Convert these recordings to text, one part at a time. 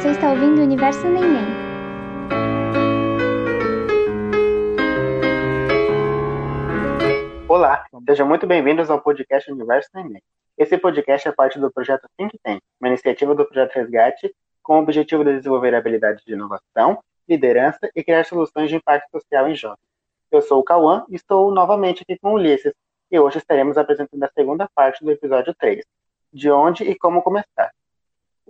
Você está ouvindo o Universo Neném. Olá, sejam muito bem-vindos ao podcast Universo Neném. Esse podcast é parte do projeto Think Tank, uma iniciativa do projeto Resgate com o objetivo de desenvolver habilidades de inovação, liderança e criar soluções de impacto social em jovens. Eu sou o Cauã e estou novamente aqui com o Ulisses, e hoje estaremos apresentando a segunda parte do episódio 3, de onde e como começar.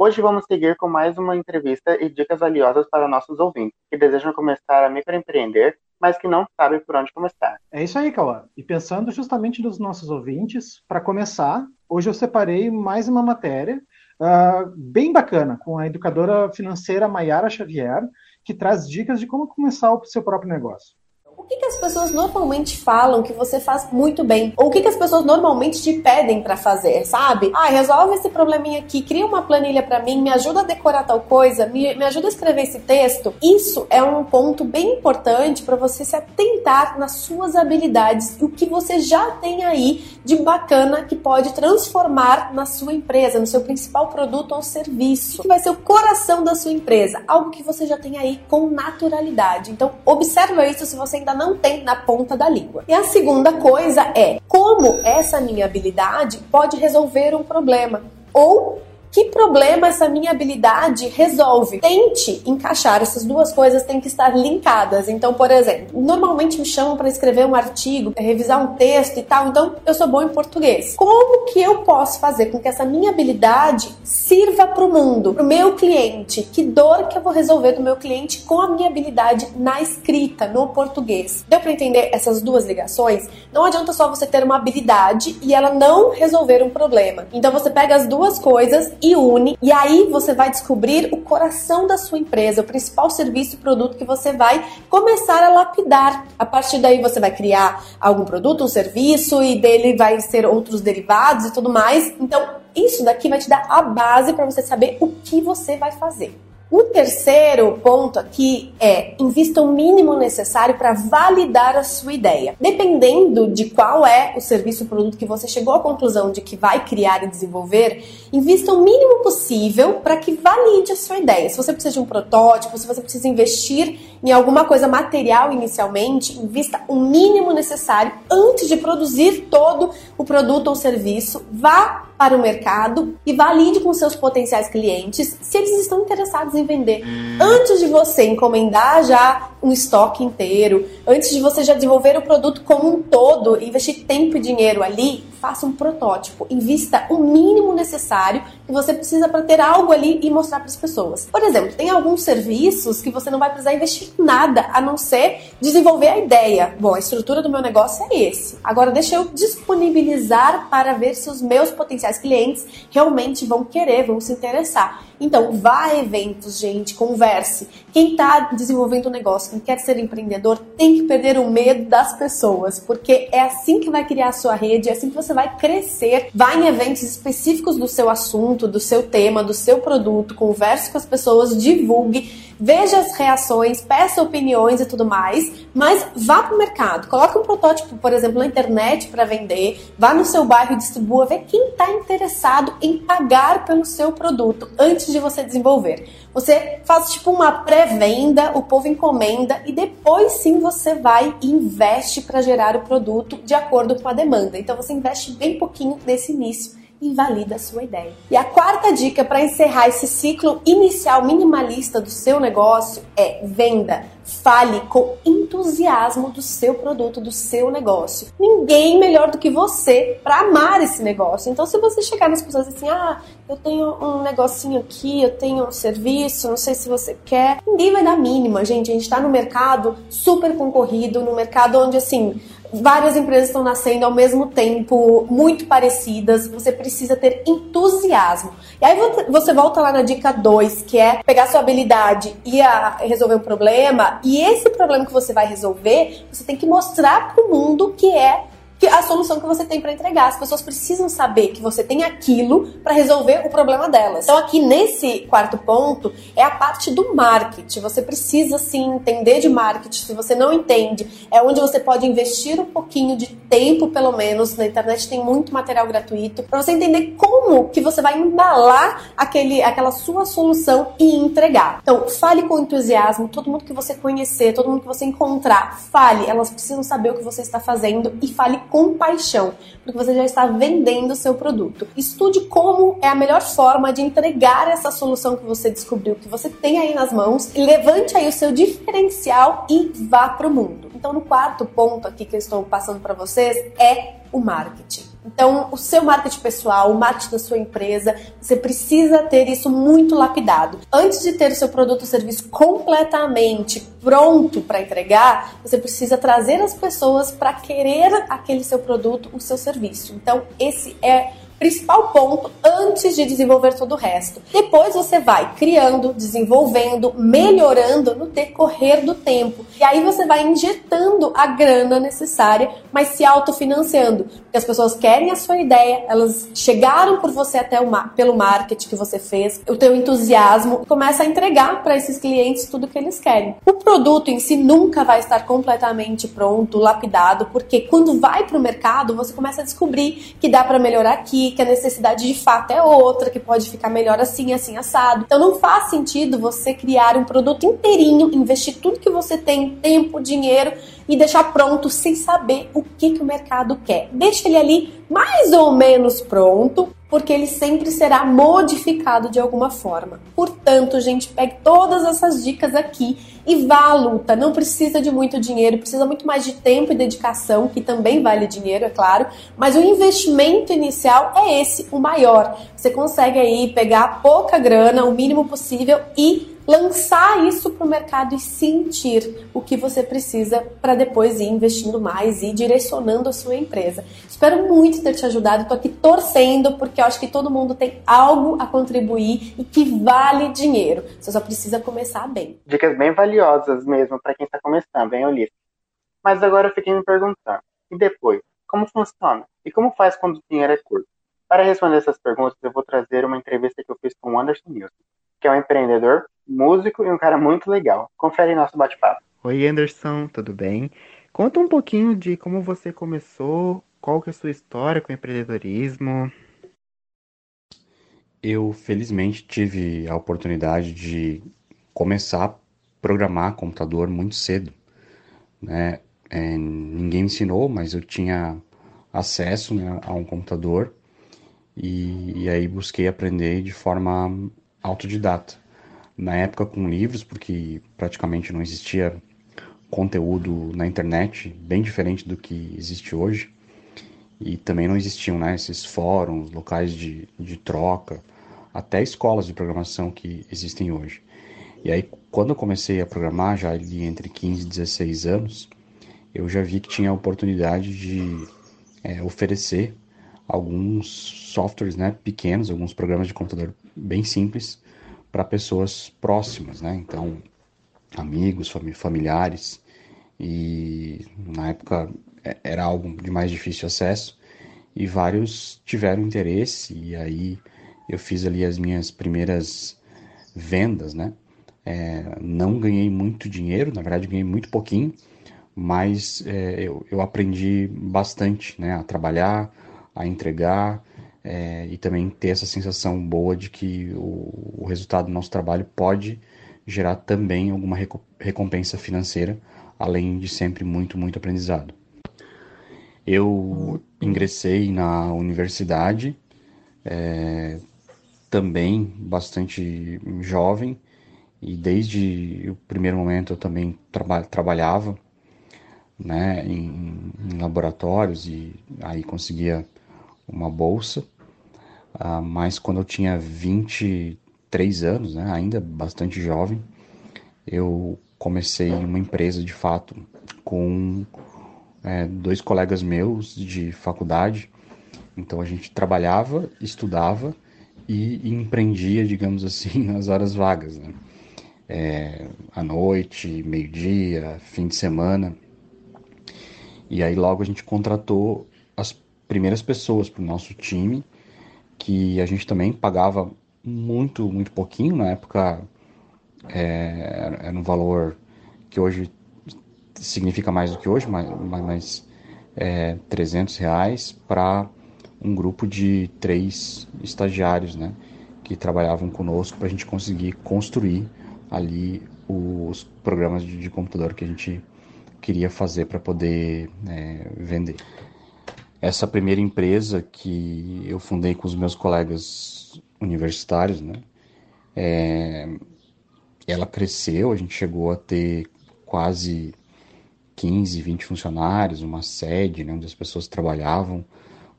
Hoje vamos seguir com mais uma entrevista e dicas valiosas para nossos ouvintes que desejam começar a microempreender, mas que não sabem por onde começar. É isso aí, Cauã. E pensando justamente nos nossos ouvintes, para começar, hoje eu separei mais uma matéria uh, bem bacana com a educadora financeira Mayara Xavier, que traz dicas de como começar o seu próprio negócio. O que, que pessoas normalmente falam que você faz muito bem? Ou o que, que as pessoas normalmente te pedem para fazer, sabe? Ah, resolve esse probleminha aqui, cria uma planilha para mim, me ajuda a decorar tal coisa, me, me ajuda a escrever esse texto. Isso é um ponto bem importante para você se atentar nas suas habilidades e o que você já tem aí de bacana que pode transformar na sua empresa, no seu principal produto ou serviço, que vai ser o coração da sua empresa, algo que você já tem aí com naturalidade. Então, observa isso se você ainda ainda não tem na ponta da língua. E a segunda coisa é como essa minha habilidade pode resolver um problema ou que problema essa minha habilidade resolve? Tente encaixar essas duas coisas, têm que estar linkadas. Então, por exemplo, normalmente me chamam para escrever um artigo, revisar um texto e tal, então eu sou bom em português. Como que eu posso fazer com que essa minha habilidade sirva para o mundo, para o meu cliente? Que dor que eu vou resolver do meu cliente com a minha habilidade na escrita, no português? Deu para entender essas duas ligações? Não adianta só você ter uma habilidade e ela não resolver um problema. Então você pega as duas coisas e une, e aí você vai descobrir o coração da sua empresa, o principal serviço e produto que você vai começar a lapidar. A partir daí você vai criar algum produto, um serviço e dele vai ser outros derivados e tudo mais. Então, isso daqui vai te dar a base para você saber o que você vai fazer. O terceiro ponto aqui é invista o mínimo necessário para validar a sua ideia. Dependendo de qual é o serviço ou produto que você chegou à conclusão de que vai criar e desenvolver, invista o mínimo possível para que valide a sua ideia. Se você precisa de um protótipo, se você precisa investir em alguma coisa material inicialmente, invista o mínimo necessário antes de produzir todo o produto ou serviço. Vá para o mercado e valide com seus potenciais clientes se eles estão interessados em vender. Antes de você encomendar já um estoque inteiro, antes de você já desenvolver o produto como um todo, investir tempo e dinheiro ali, faça um protótipo, invista o mínimo necessário que você precisa para ter algo ali e mostrar para as pessoas. Por exemplo, tem alguns serviços que você não vai precisar investir nada a não ser desenvolver a ideia. Bom, a estrutura do meu negócio é esse. Agora deixa eu disponibilizar para ver se os meus potenciais clientes realmente vão querer, vão se interessar. Então, vá a eventos, gente, converse. Quem está desenvolvendo um negócio, quem quer ser empreendedor, tem que perder o medo das pessoas, porque é assim que vai criar a sua rede, é assim que você vai crescer. Vá em eventos específicos do seu assunto, do seu tema, do seu produto, converse com as pessoas, divulgue veja as reações, peça opiniões e tudo mais, mas vá para o mercado, coloque um protótipo, por exemplo, na internet para vender, vá no seu bairro e distribua, vê quem está interessado em pagar pelo seu produto antes de você desenvolver. Você faz tipo uma pré-venda, o povo encomenda e depois sim você vai e investe para gerar o produto de acordo com a demanda. Então você investe bem pouquinho nesse início invalida a sua ideia. E a quarta dica para encerrar esse ciclo inicial minimalista do seu negócio é venda. Fale com entusiasmo do seu produto, do seu negócio. Ninguém melhor do que você para amar esse negócio. Então, se você chegar nas pessoas assim, ah, eu tenho um negocinho aqui, eu tenho um serviço, não sei se você quer, ninguém vai dar mínima, gente. A gente está no mercado super concorrido, no mercado onde assim várias empresas estão nascendo ao mesmo tempo, muito parecidas, você precisa ter entusiasmo. E aí você volta lá na dica 2, que é pegar sua habilidade e resolver um problema, e esse problema que você vai resolver, você tem que mostrar para o mundo que é que a solução que você tem para entregar. As pessoas precisam saber que você tem aquilo para resolver o problema delas. Então, aqui nesse quarto ponto é a parte do marketing. Você precisa sim entender de marketing. Se você não entende, é onde você pode investir um pouquinho de tempo, pelo menos. Na internet tem muito material gratuito para você entender como que você vai embalar aquele, aquela sua solução e entregar. Então, fale com entusiasmo. Todo mundo que você conhecer, todo mundo que você encontrar, fale. Elas precisam saber o que você está fazendo e fale com paixão, porque você já está vendendo o seu produto. Estude como é a melhor forma de entregar essa solução que você descobriu, que você tem aí nas mãos, e levante aí o seu diferencial e vá para o mundo. Então, no quarto ponto aqui que eu estou passando para vocês é o marketing. Então, o seu marketing pessoal, o marketing da sua empresa, você precisa ter isso muito lapidado. Antes de ter o seu produto ou serviço completamente pronto para entregar, você precisa trazer as pessoas para querer aquele seu produto, o seu serviço. Então, esse é principal ponto antes de desenvolver todo o resto. Depois você vai criando, desenvolvendo, melhorando no decorrer do tempo. E aí você vai injetando a grana necessária, mas se autofinanciando. Porque as pessoas querem a sua ideia, elas chegaram por você até o pelo marketing que você fez, o teu entusiasmo, e começa a entregar para esses clientes tudo que eles querem. O produto em si nunca vai estar completamente pronto, lapidado, porque quando vai para o mercado, você começa a descobrir que dá para melhorar aqui, que a necessidade de fato é outra, que pode ficar melhor assim, assim, assado. Então não faz sentido você criar um produto inteirinho, investir tudo que você tem, tempo, dinheiro e deixar pronto sem saber o que, que o mercado quer. Deixa ele ali mais ou menos pronto, porque ele sempre será modificado de alguma forma. Portanto, gente, pegue todas essas dicas aqui e vá à luta. Não precisa de muito dinheiro, precisa muito mais de tempo e dedicação, que também vale dinheiro, é claro, mas o investimento inicial é esse, o maior. Você consegue aí pegar pouca grana, o mínimo possível e lançar isso para o mercado e sentir o que você precisa para depois ir investindo mais e direcionando a sua empresa. Espero muito ter te ajudado, estou aqui torcendo porque eu acho que todo mundo tem algo a contribuir e que vale dinheiro. Você só precisa começar bem. Dicas bem valiosas mesmo para quem está começando, hein, Ulisses? Mas agora eu fiquei me perguntando, e depois, como funciona? E como faz quando o dinheiro é curto? Para responder essas perguntas, eu vou trazer uma entrevista que eu fiz com o Anderson Nilson, que é um empreendedor, músico e um cara muito legal. Confere nosso bate-papo. Oi, Anderson, tudo bem? Conta um pouquinho de como você começou, qual que é a sua história com empreendedorismo. Eu, felizmente, tive a oportunidade de começar a programar computador muito cedo. Né? É, ninguém me ensinou, mas eu tinha acesso né, a um computador e, e aí busquei aprender de forma autodidata. Na época com livros, porque praticamente não existia conteúdo na internet, bem diferente do que existe hoje. E também não existiam né, esses fóruns, locais de, de troca, até escolas de programação que existem hoje. E aí, quando eu comecei a programar, já ali entre 15 e 16 anos, eu já vi que tinha a oportunidade de é, oferecer alguns softwares né, pequenos, alguns programas de computador bem simples para pessoas próximas, né? Então, amigos, familiares. E na época é, era algo de mais difícil acesso e vários tiveram interesse e aí eu fiz ali as minhas primeiras vendas, né? É, não ganhei muito dinheiro, na verdade ganhei muito pouquinho, mas é, eu, eu aprendi bastante, né? A trabalhar, a entregar é, e também ter essa sensação boa de que o, o, resultado do nosso trabalho pode gerar também alguma recompensa financeira, além de sempre muito, muito aprendizado. Eu ingressei na universidade, é, também bastante jovem, e desde o primeiro momento eu também traba trabalhava né, em, em laboratórios e aí conseguia uma bolsa, uh, mas quando eu tinha 23 anos, né, ainda bastante jovem, eu comecei uma empresa de fato com é, dois colegas meus de faculdade. Então a gente trabalhava, estudava e empreendia, digamos assim, nas horas vagas, né? É, à noite, meio-dia, fim de semana. E aí logo a gente contratou primeiras pessoas para o nosso time, que a gente também pagava muito, muito pouquinho. Na época é, era um valor que hoje significa mais do que hoje, mas, mas é, 300 reais para um grupo de três estagiários, né, que trabalhavam conosco para a gente conseguir construir ali os programas de, de computador que a gente queria fazer para poder é, vender. Essa primeira empresa que eu fundei com os meus colegas universitários, né, é, ela cresceu, a gente chegou a ter quase 15, 20 funcionários, uma sede né, onde as pessoas trabalhavam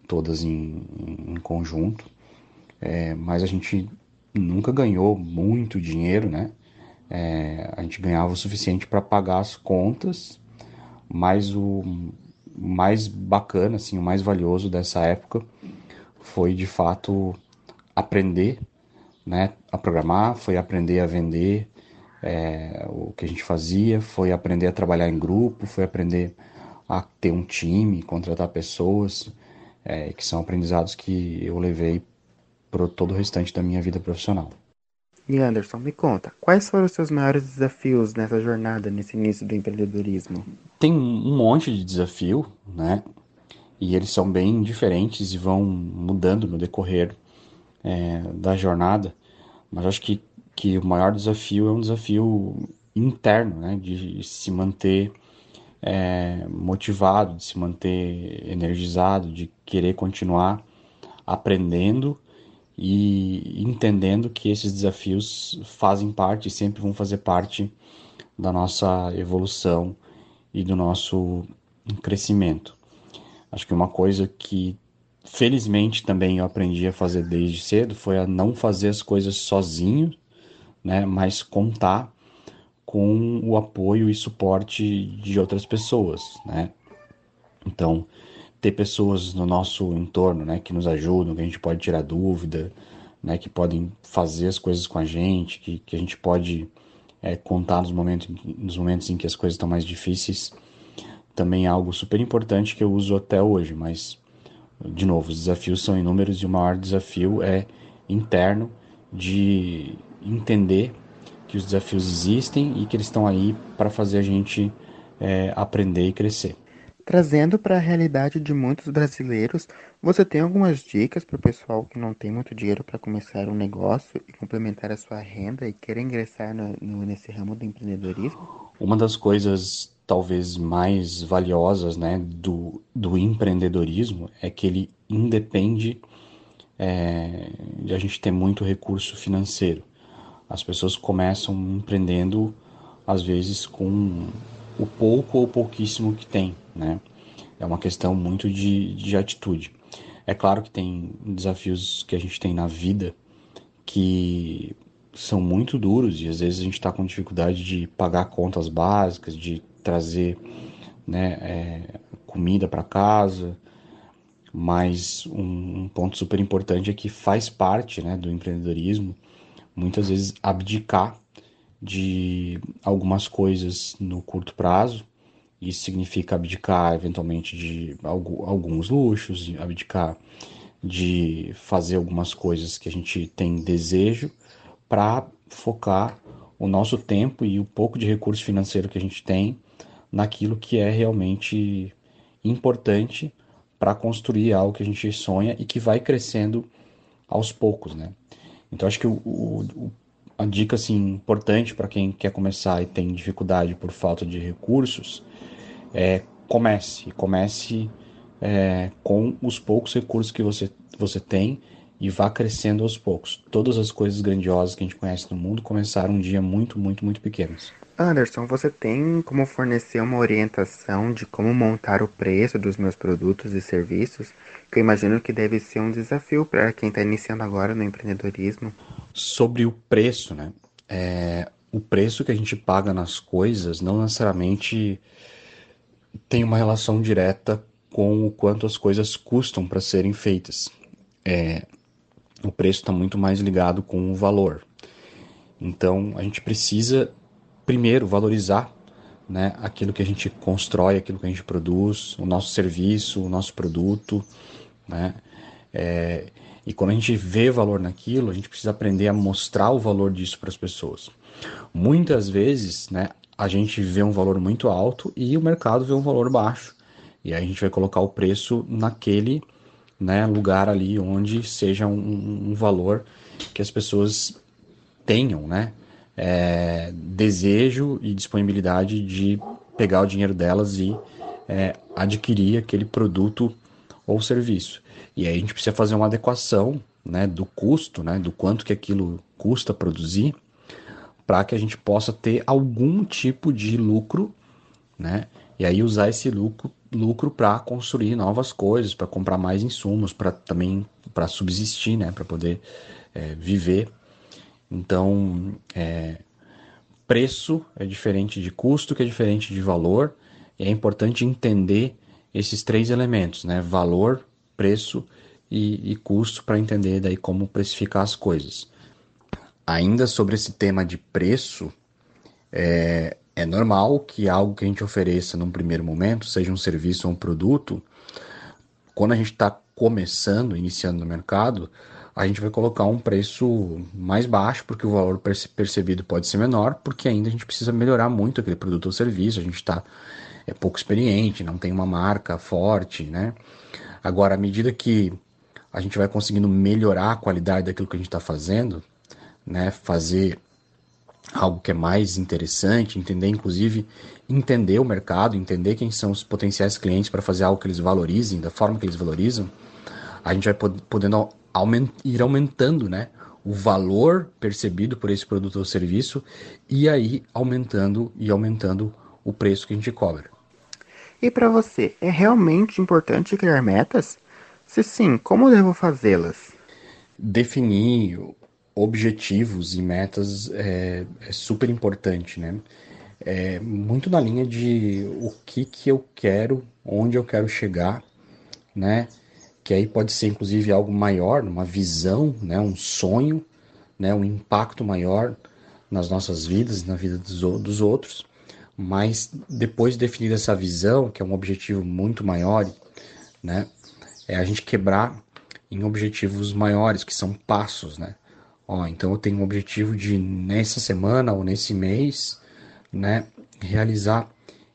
todas em, em conjunto, é, mas a gente nunca ganhou muito dinheiro, né? É, a gente ganhava o suficiente para pagar as contas, mas o mais bacana, assim, o mais valioso dessa época foi de fato aprender, né, a programar, foi aprender a vender é, o que a gente fazia, foi aprender a trabalhar em grupo, foi aprender a ter um time, contratar pessoas, é, que são aprendizados que eu levei para todo o restante da minha vida profissional. E Anderson, me conta, quais foram os seus maiores desafios nessa jornada, nesse início do empreendedorismo? Tem um monte de desafio, né? E eles são bem diferentes e vão mudando no decorrer é, da jornada. Mas acho que, que o maior desafio é um desafio interno, né? De se manter é, motivado, de se manter energizado, de querer continuar aprendendo e entendendo que esses desafios fazem parte e sempre vão fazer parte da nossa evolução e do nosso crescimento. Acho que uma coisa que felizmente também eu aprendi a fazer desde cedo foi a não fazer as coisas sozinho, né, mas contar com o apoio e suporte de outras pessoas, né? Então, ter pessoas no nosso entorno, né, que nos ajudam, que a gente pode tirar dúvida, né, que podem fazer as coisas com a gente, que, que a gente pode é, contar nos momentos, nos momentos em que as coisas estão mais difíceis, também é algo super importante que eu uso até hoje, mas, de novo, os desafios são inúmeros e o maior desafio é interno de entender que os desafios existem e que eles estão aí para fazer a gente é, aprender e crescer. Trazendo para a realidade de muitos brasileiros, você tem algumas dicas para o pessoal que não tem muito dinheiro para começar um negócio e complementar a sua renda e querer ingressar no, no, nesse ramo do empreendedorismo? Uma das coisas talvez mais valiosas né, do, do empreendedorismo é que ele independe é, de a gente ter muito recurso financeiro. As pessoas começam empreendendo, às vezes, com o pouco ou pouquíssimo que tem, né? É uma questão muito de, de atitude. É claro que tem desafios que a gente tem na vida que são muito duros e às vezes a gente está com dificuldade de pagar contas básicas, de trazer né, é, comida para casa. Mas um, um, ponto super importante é que faz parte né, do empreendedorismo muitas vezes abdicar de algumas coisas no curto prazo. Isso significa abdicar eventualmente de alguns luxos, abdicar de fazer algumas coisas que a gente tem desejo para focar o nosso tempo e o pouco de recurso financeiro que a gente tem naquilo que é realmente importante para construir algo que a gente sonha e que vai crescendo aos poucos, né? Então acho que o, o, a dica assim importante para quem quer começar e tem dificuldade por falta de recursos é comece, comece é, com os poucos recursos que você você tem e vá crescendo aos poucos. Todas as coisas grandiosas que a gente conhece no mundo começaram um dia muito, muito, muito pequenos. Anderson, você tem como fornecer uma orientação de como montar o preço dos meus produtos e serviços? Que eu imagino que deve ser um desafio para quem está iniciando agora no empreendedorismo. Sobre o preço, né? É, o preço que a gente paga nas coisas não necessariamente tem uma relação direta com o quanto as coisas custam para serem feitas. É, o preço está muito mais ligado com o valor. Então a gente precisa primeiro valorizar né, aquilo que a gente constrói, aquilo que a gente produz, o nosso serviço, o nosso produto, né? É, e quando a gente vê valor naquilo, a gente precisa aprender a mostrar o valor disso para as pessoas. Muitas vezes, né, a gente vê um valor muito alto e o mercado vê um valor baixo. E aí a gente vai colocar o preço naquele né, lugar ali onde seja um, um valor que as pessoas tenham, né, é, desejo e disponibilidade de pegar o dinheiro delas e é, adquirir aquele produto ou serviço. E aí a gente precisa fazer uma adequação né, do custo, né, do quanto que aquilo custa produzir, para que a gente possa ter algum tipo de lucro, né? E aí usar esse lucro lucro para construir novas coisas, para comprar mais insumos, para também para subsistir, né, para poder é, viver. Então, é, preço é diferente de custo, que é diferente de valor. E é importante entender esses três elementos, né, valor, preço e, e custo, para entender daí como precificar as coisas. Ainda sobre esse tema de preço, é, é normal que algo que a gente ofereça num primeiro momento, seja um serviço ou um produto, quando a gente está começando, iniciando no mercado, a gente vai colocar um preço mais baixo, porque o valor percebido pode ser menor, porque ainda a gente precisa melhorar muito aquele produto ou serviço, a gente está é pouco experiente, não tem uma marca forte, né? Agora, à medida que a gente vai conseguindo melhorar a qualidade daquilo que a gente está fazendo, né? Fazer algo que é mais interessante, entender inclusive entender o mercado, entender quem são os potenciais clientes para fazer algo que eles valorizem, da forma que eles valorizam, a gente vai podendo aument, ir aumentando, né, o valor percebido por esse produto ou serviço e aí aumentando e aumentando o preço que a gente cobra. E para você, é realmente importante criar metas? Se sim, como devo fazê-las? Definir objetivos e metas é, é super importante, né? É muito na linha de o que que eu quero, onde eu quero chegar, né? Que aí pode ser inclusive algo maior, uma visão, né? Um sonho, né? Um impacto maior nas nossas vidas, na vida dos, dos outros. Mas depois de definir essa visão, que é um objetivo muito maior, né? É a gente quebrar em objetivos maiores, que são passos, né? Ó, então eu tenho um objetivo de nessa semana ou nesse mês, né, realizar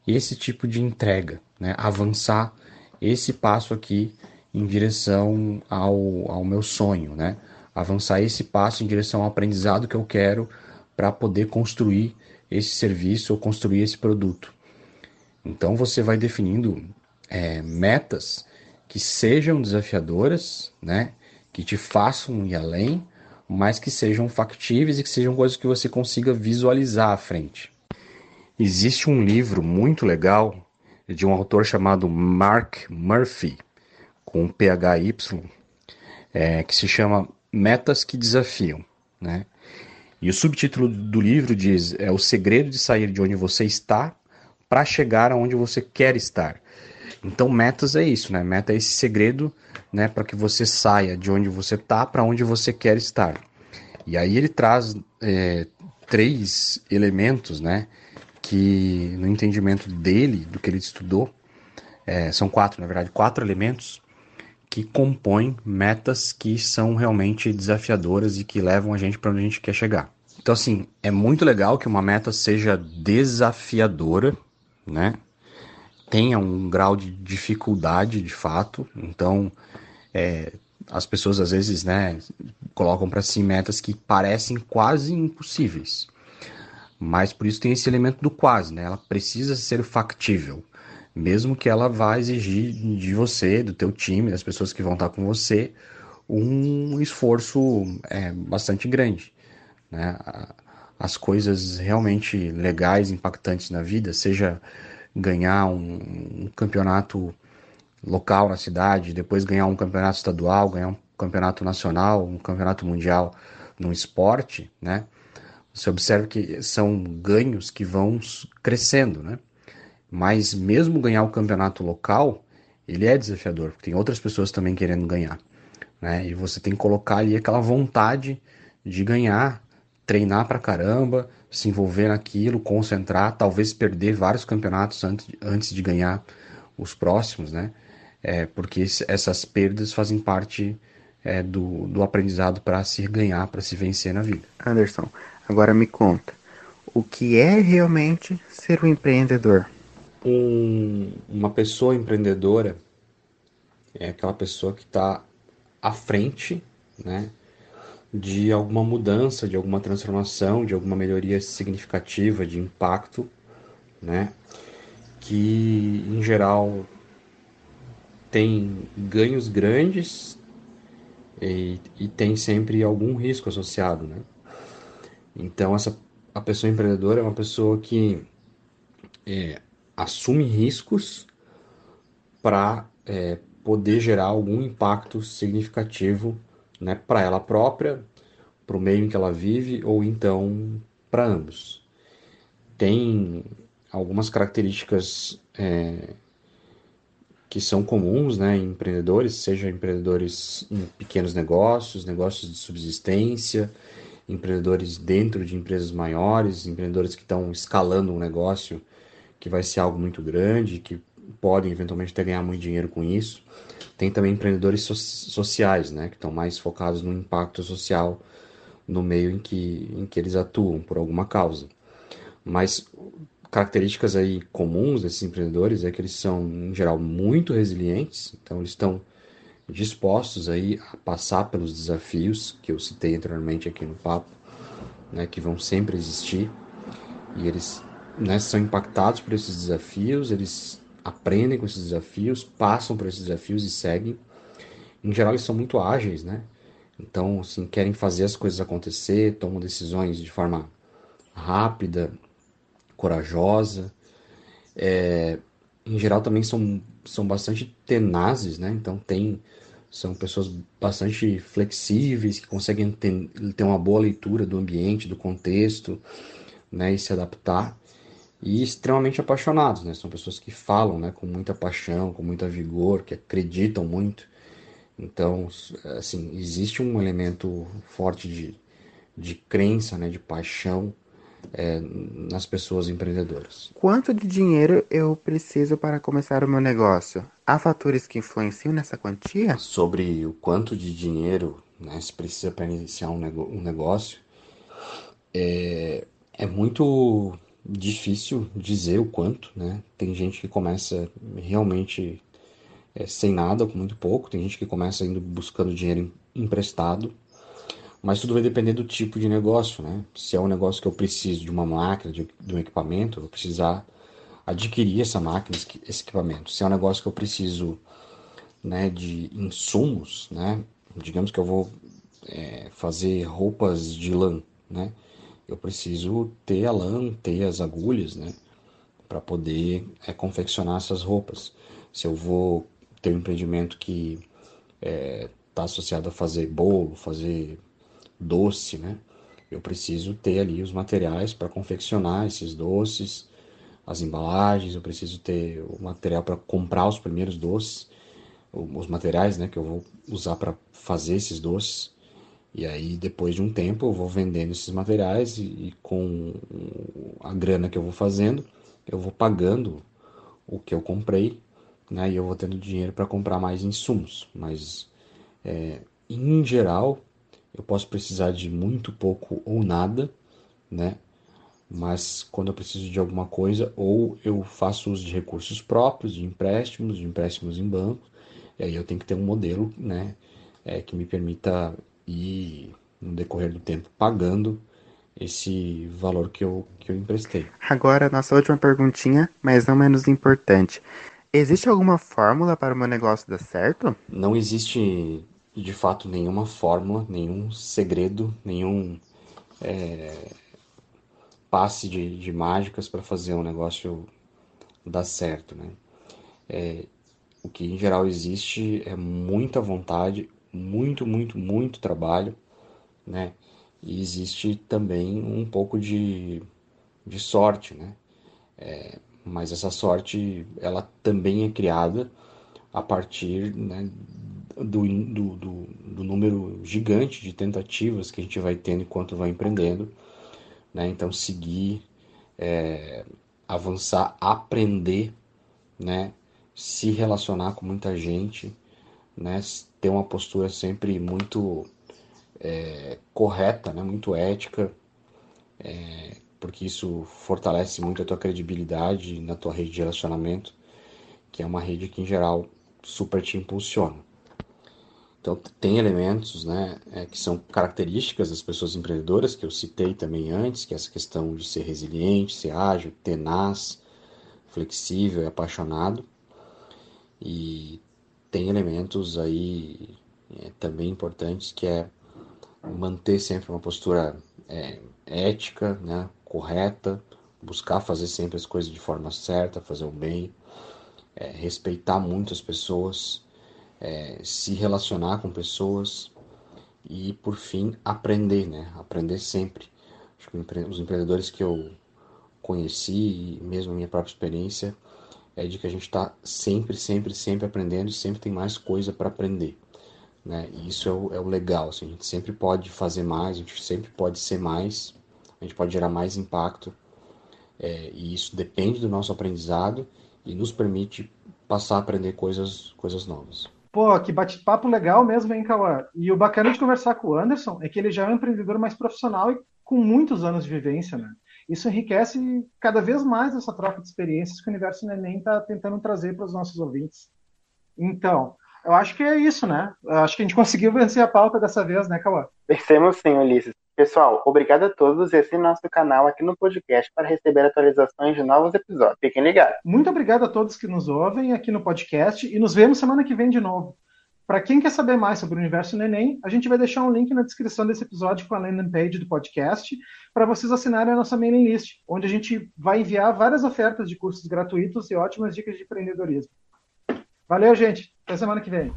esse tipo de entrega, né, avançar esse passo aqui em direção ao, ao meu sonho, né, avançar esse passo em direção ao aprendizado que eu quero para poder construir esse serviço ou construir esse produto. Então você vai definindo é, metas que sejam desafiadoras, né, que te façam ir além, mas que sejam factíveis e que sejam coisas que você consiga visualizar à frente. Existe um livro muito legal de um autor chamado Mark Murphy, com PHY, é, que se chama Metas que Desafiam. Né? E o subtítulo do livro diz: é o segredo de sair de onde você está para chegar aonde você quer estar. Então, metas é isso, né? Meta é esse segredo né, para que você saia de onde você está para onde você quer estar. E aí ele traz é, três elementos, né, que no entendimento dele, do que ele estudou, é, são quatro, na verdade, quatro elementos que compõem metas que são realmente desafiadoras e que levam a gente para onde a gente quer chegar. Então, assim, é muito legal que uma meta seja desafiadora, né? Tenha um grau de dificuldade de fato. Então, é, as pessoas às vezes, né, colocam para si metas que parecem quase impossíveis. Mas por isso tem esse elemento do quase, né? Ela precisa ser factível, mesmo que ela vá exigir de você, do teu time, das pessoas que vão estar com você, um esforço é, bastante grande, né? As coisas realmente legais, impactantes na vida, seja ganhar um, um campeonato local na cidade, depois ganhar um campeonato estadual, ganhar um campeonato nacional, um campeonato mundial no esporte, né? Você observa que são ganhos que vão crescendo, né? Mas mesmo ganhar o campeonato local, ele é desafiador, porque tem outras pessoas também querendo ganhar, né? E você tem que colocar ali aquela vontade de ganhar, treinar pra caramba, se envolver naquilo, concentrar, talvez perder vários campeonatos antes, antes de ganhar os próximos, né? É, porque essas perdas fazem parte é, do, do aprendizado para se ganhar, para se vencer na vida. Anderson, agora me conta, o que é realmente ser um empreendedor? Um, uma pessoa empreendedora é aquela pessoa que está à frente, né, de alguma mudança, de alguma transformação, de alguma melhoria significativa, de impacto, né, que em geral tem ganhos grandes e, e tem sempre algum risco associado, né? Então essa a pessoa empreendedora é uma pessoa que é, assume riscos para é, poder gerar algum impacto significativo né, para ela própria, para o meio em que ela vive ou então para ambos. Tem algumas características é, que são comuns né, em empreendedores, seja empreendedores em pequenos negócios, negócios de subsistência, empreendedores dentro de empresas maiores, empreendedores que estão escalando um negócio que vai ser algo muito grande, que podem eventualmente ter ganhar muito dinheiro com isso. Tem também empreendedores so sociais, né, que estão mais focados no impacto social no meio em que, em que eles atuam por alguma causa. Mas características aí comuns desses empreendedores é que eles são, em geral, muito resilientes, então eles estão dispostos aí a passar pelos desafios que eu citei anteriormente aqui no papo, né, que vão sempre existir, e eles né, são impactados por esses desafios, eles aprendem com esses desafios, passam por esses desafios e seguem. Em geral, eles são muito ágeis, né? Então, assim, querem fazer as coisas acontecer, tomam decisões de forma rápida, corajosa. É, em geral, também são, são bastante tenazes, né? Então, tem, são pessoas bastante flexíveis, que conseguem ter, ter uma boa leitura do ambiente, do contexto, né? E se adaptar e extremamente apaixonados, né? São pessoas que falam, né, com muita paixão, com muita vigor, que acreditam muito. Então, assim, existe um elemento forte de, de crença, né, de paixão é, nas pessoas empreendedoras. Quanto de dinheiro eu preciso para começar o meu negócio? Há fatores que influenciam nessa quantia? Sobre o quanto de dinheiro né, se precisa para iniciar um, um negócio, é, é muito difícil dizer o quanto, né? Tem gente que começa realmente é, sem nada, com muito pouco, tem gente que começa indo buscando dinheiro emprestado, mas tudo vai depender do tipo de negócio, né? Se é um negócio que eu preciso de uma máquina, de, de um equipamento, eu vou precisar adquirir essa máquina, esse equipamento. Se é um negócio que eu preciso né, de insumos, né? Digamos que eu vou é, fazer roupas de lã, né? eu preciso ter a lã, ter as agulhas, né? Para poder é, confeccionar essas roupas. Se eu vou ter um empreendimento que está é, tá associado a fazer bolo, fazer doce, né? Eu preciso ter ali os materiais para confeccionar esses doces, as embalagens, eu preciso ter o material para comprar os primeiros doces, os materiais né, que eu vou usar para fazer esses doces. E aí, depois de um tempo, eu vou vendendo esses materiais e, e, com a grana que eu vou fazendo, eu vou pagando o que eu comprei, né? E eu vou tendo dinheiro para comprar mais insumos. Mas, é, em geral, eu posso precisar de muito pouco ou nada, né? Mas quando eu preciso de alguma coisa, ou eu faço uso de recursos próprios, de empréstimos, de empréstimos em banco, e aí eu tenho que ter um modelo, né? É, que me permita e no decorrer do tempo pagando esse valor que eu, que eu emprestei. Agora, nossa última perguntinha, mas não menos importante. Existe alguma fórmula para o meu negócio dar certo? Não existe, de fato, nenhuma fórmula, nenhum segredo, nenhum é, passe de, de mágicas para fazer um negócio dar certo, né? É, o que em geral existe é muita vontade, muito, muito, muito trabalho, né? E existe também um pouco de, de sorte, né? É, mas essa sorte, ela também é criada a partir né, do, do, do, do, número gigante de tentativas que a gente vai tendo enquanto vai empreendendo, né? Então, seguir, é, avançar, aprender, né? se relacionar com muita gente, né? ter uma postura sempre muito é, correta, né? muito ética, é, porque isso fortalece muito a tua credibilidade na tua rede de relacionamento, que é uma rede que em geral super te impulsiona. Então tem elementos, né, é, que são características das pessoas empreendedoras que eu citei também antes, que é essa questão de ser resiliente, ser ágil, tenaz, flexível e apaixonado. E tem elementos aí é, também importantes que é manter sempre uma postura é, ética, né, correta, buscar fazer sempre as coisas de forma certa, fazer o bem, é, respeitar muito as pessoas, é, se relacionar com pessoas e, por fim, aprender, né? Aprender sempre. Acho que os empreendedores que eu conheci, e mesmo a minha própria experiência, é de que a gente está sempre, sempre, sempre aprendendo e sempre tem mais coisa para aprender. Né? E isso é o, é o legal, assim, a gente sempre pode fazer mais, a gente sempre pode ser mais, a gente pode gerar mais impacto, é, e isso depende do nosso aprendizado e nos permite passar a aprender coisas, coisas novas. Pô, que bate-papo legal mesmo, hein, Cauã? E o bacana de conversar com o Anderson é que ele já é um empreendedor mais profissional e com muitos anos de vivência, né? Isso enriquece cada vez mais essa troca de experiências que o Universo Neném está tentando trazer para os nossos ouvintes. Então, eu acho que é isso, né? Eu acho que a gente conseguiu vencer a pauta dessa vez, né, Cauã? Vencemos sim, Ulisses. Pessoal, obrigado a todos e assine nosso canal aqui no podcast para receber atualizações de novos episódios. Fiquem ligados. Muito obrigado a todos que nos ouvem aqui no podcast e nos vemos semana que vem de novo. Para quem quer saber mais sobre o universo Neném, a gente vai deixar um link na descrição desse episódio com a landing page do podcast para vocês assinarem a nossa mailing list, onde a gente vai enviar várias ofertas de cursos gratuitos e ótimas dicas de empreendedorismo. Valeu, gente. Até semana que vem.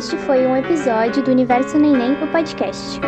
Este foi um episódio do Universo Neném, o podcast.